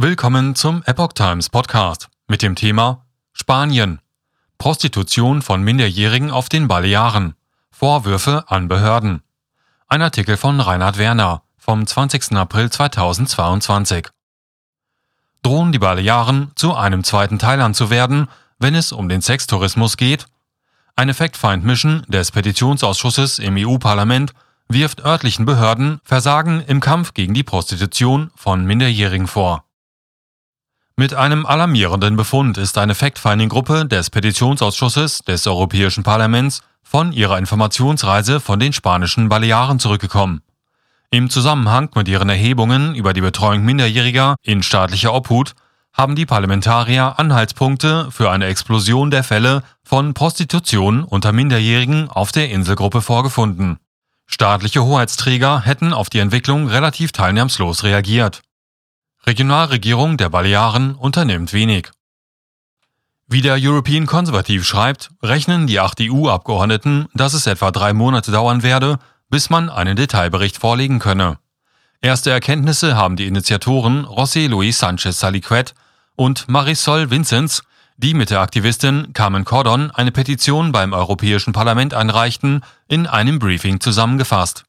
Willkommen zum Epoch Times Podcast mit dem Thema Spanien. Prostitution von Minderjährigen auf den Balearen. Vorwürfe an Behörden. Ein Artikel von Reinhard Werner vom 20. April 2022. Drohen die Balearen zu einem zweiten Thailand zu werden, wenn es um den Sextourismus geht? Eine Fact-Find-Mission des Petitionsausschusses im EU-Parlament wirft örtlichen Behörden Versagen im Kampf gegen die Prostitution von Minderjährigen vor. Mit einem alarmierenden Befund ist eine Fact-Finding-Gruppe des Petitionsausschusses des Europäischen Parlaments von ihrer Informationsreise von den spanischen Balearen zurückgekommen. Im Zusammenhang mit ihren Erhebungen über die Betreuung Minderjähriger in staatlicher Obhut haben die Parlamentarier Anhaltspunkte für eine Explosion der Fälle von Prostitution unter Minderjährigen auf der Inselgruppe vorgefunden. Staatliche Hoheitsträger hätten auf die Entwicklung relativ teilnahmslos reagiert. Regionalregierung der Balearen unternimmt wenig. Wie der European Conservative schreibt, rechnen die acht EU-Abgeordneten, dass es etwa drei Monate dauern werde, bis man einen Detailbericht vorlegen könne. Erste Erkenntnisse haben die Initiatoren José Luis Sánchez Saliquet und Marisol Vincenz, die mit der Aktivistin Carmen Cordon eine Petition beim Europäischen Parlament einreichten, in einem Briefing zusammengefasst.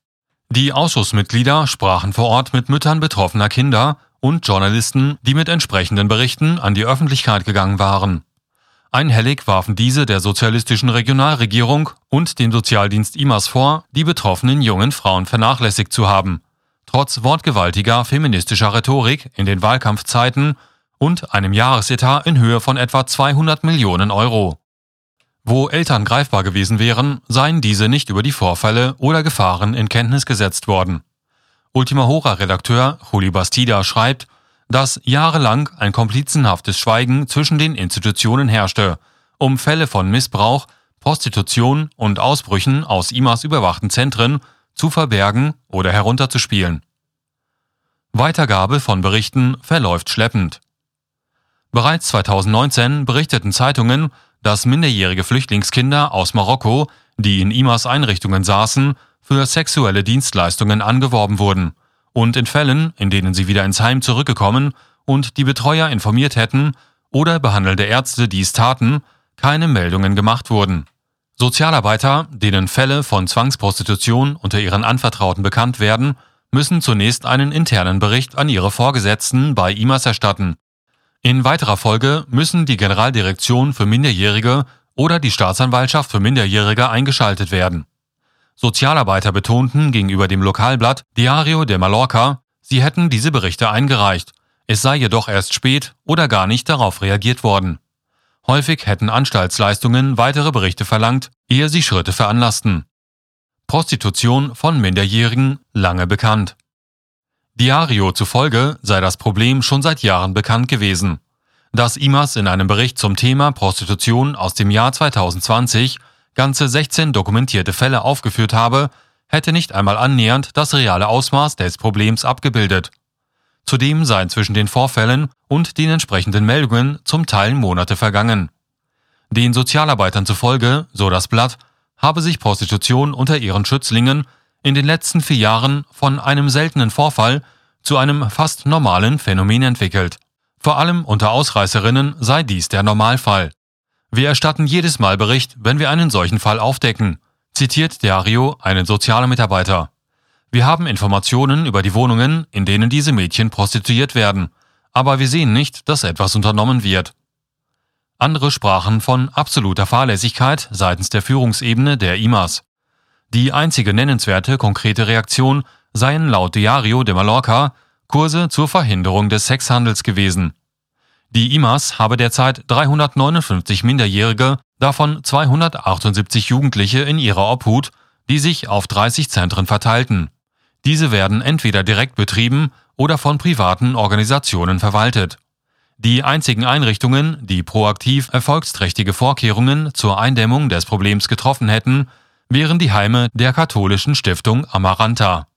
Die Ausschussmitglieder sprachen vor Ort mit Müttern betroffener Kinder und Journalisten, die mit entsprechenden Berichten an die Öffentlichkeit gegangen waren. Einhellig warfen diese der sozialistischen Regionalregierung und dem Sozialdienst IMAS vor, die betroffenen jungen Frauen vernachlässigt zu haben, trotz wortgewaltiger feministischer Rhetorik in den Wahlkampfzeiten und einem Jahresetat in Höhe von etwa 200 Millionen Euro. Wo Eltern greifbar gewesen wären, seien diese nicht über die Vorfälle oder Gefahren in Kenntnis gesetzt worden. Ultima Hora-Redakteur Juli Bastida schreibt, dass jahrelang ein komplizenhaftes Schweigen zwischen den Institutionen herrschte, um Fälle von Missbrauch, Prostitution und Ausbrüchen aus IMAs überwachten Zentren zu verbergen oder herunterzuspielen. Weitergabe von Berichten verläuft schleppend. Bereits 2019 berichteten Zeitungen, dass minderjährige Flüchtlingskinder aus Marokko, die in IMAs Einrichtungen saßen, für sexuelle Dienstleistungen angeworben wurden und in Fällen, in denen sie wieder ins Heim zurückgekommen und die Betreuer informiert hätten oder behandelnde Ärzte dies taten, keine Meldungen gemacht wurden. Sozialarbeiter, denen Fälle von Zwangsprostitution unter ihren Anvertrauten bekannt werden, müssen zunächst einen internen Bericht an ihre Vorgesetzten bei IMAS erstatten. In weiterer Folge müssen die Generaldirektion für Minderjährige oder die Staatsanwaltschaft für Minderjährige eingeschaltet werden. Sozialarbeiter betonten gegenüber dem Lokalblatt Diario de Mallorca, sie hätten diese Berichte eingereicht, es sei jedoch erst spät oder gar nicht darauf reagiert worden. Häufig hätten Anstaltsleistungen weitere Berichte verlangt, ehe sie Schritte veranlassten. Prostitution von Minderjährigen lange bekannt. Diario zufolge sei das Problem schon seit Jahren bekannt gewesen. Dass IMAS in einem Bericht zum Thema Prostitution aus dem Jahr 2020 ganze 16 dokumentierte Fälle aufgeführt habe, hätte nicht einmal annähernd das reale Ausmaß des Problems abgebildet. Zudem seien zwischen den Vorfällen und den entsprechenden Meldungen zum Teil Monate vergangen. Den Sozialarbeitern zufolge, so das Blatt, habe sich Prostitution unter ihren Schützlingen in den letzten vier Jahren von einem seltenen Vorfall zu einem fast normalen Phänomen entwickelt. Vor allem unter Ausreißerinnen sei dies der Normalfall. Wir erstatten jedes Mal Bericht, wenn wir einen solchen Fall aufdecken, zitiert Dario einen sozialen Mitarbeiter. Wir haben Informationen über die Wohnungen, in denen diese Mädchen prostituiert werden, aber wir sehen nicht, dass etwas unternommen wird. Andere sprachen von absoluter Fahrlässigkeit seitens der Führungsebene der IMAs. Die einzige nennenswerte konkrete Reaktion seien laut Diario de Mallorca Kurse zur Verhinderung des Sexhandels gewesen. Die IMAS habe derzeit 359 Minderjährige, davon 278 Jugendliche in ihrer Obhut, die sich auf 30 Zentren verteilten. Diese werden entweder direkt betrieben oder von privaten Organisationen verwaltet. Die einzigen Einrichtungen, die proaktiv erfolgsträchtige Vorkehrungen zur Eindämmung des Problems getroffen hätten, wären die Heime der katholischen Stiftung Amaranta.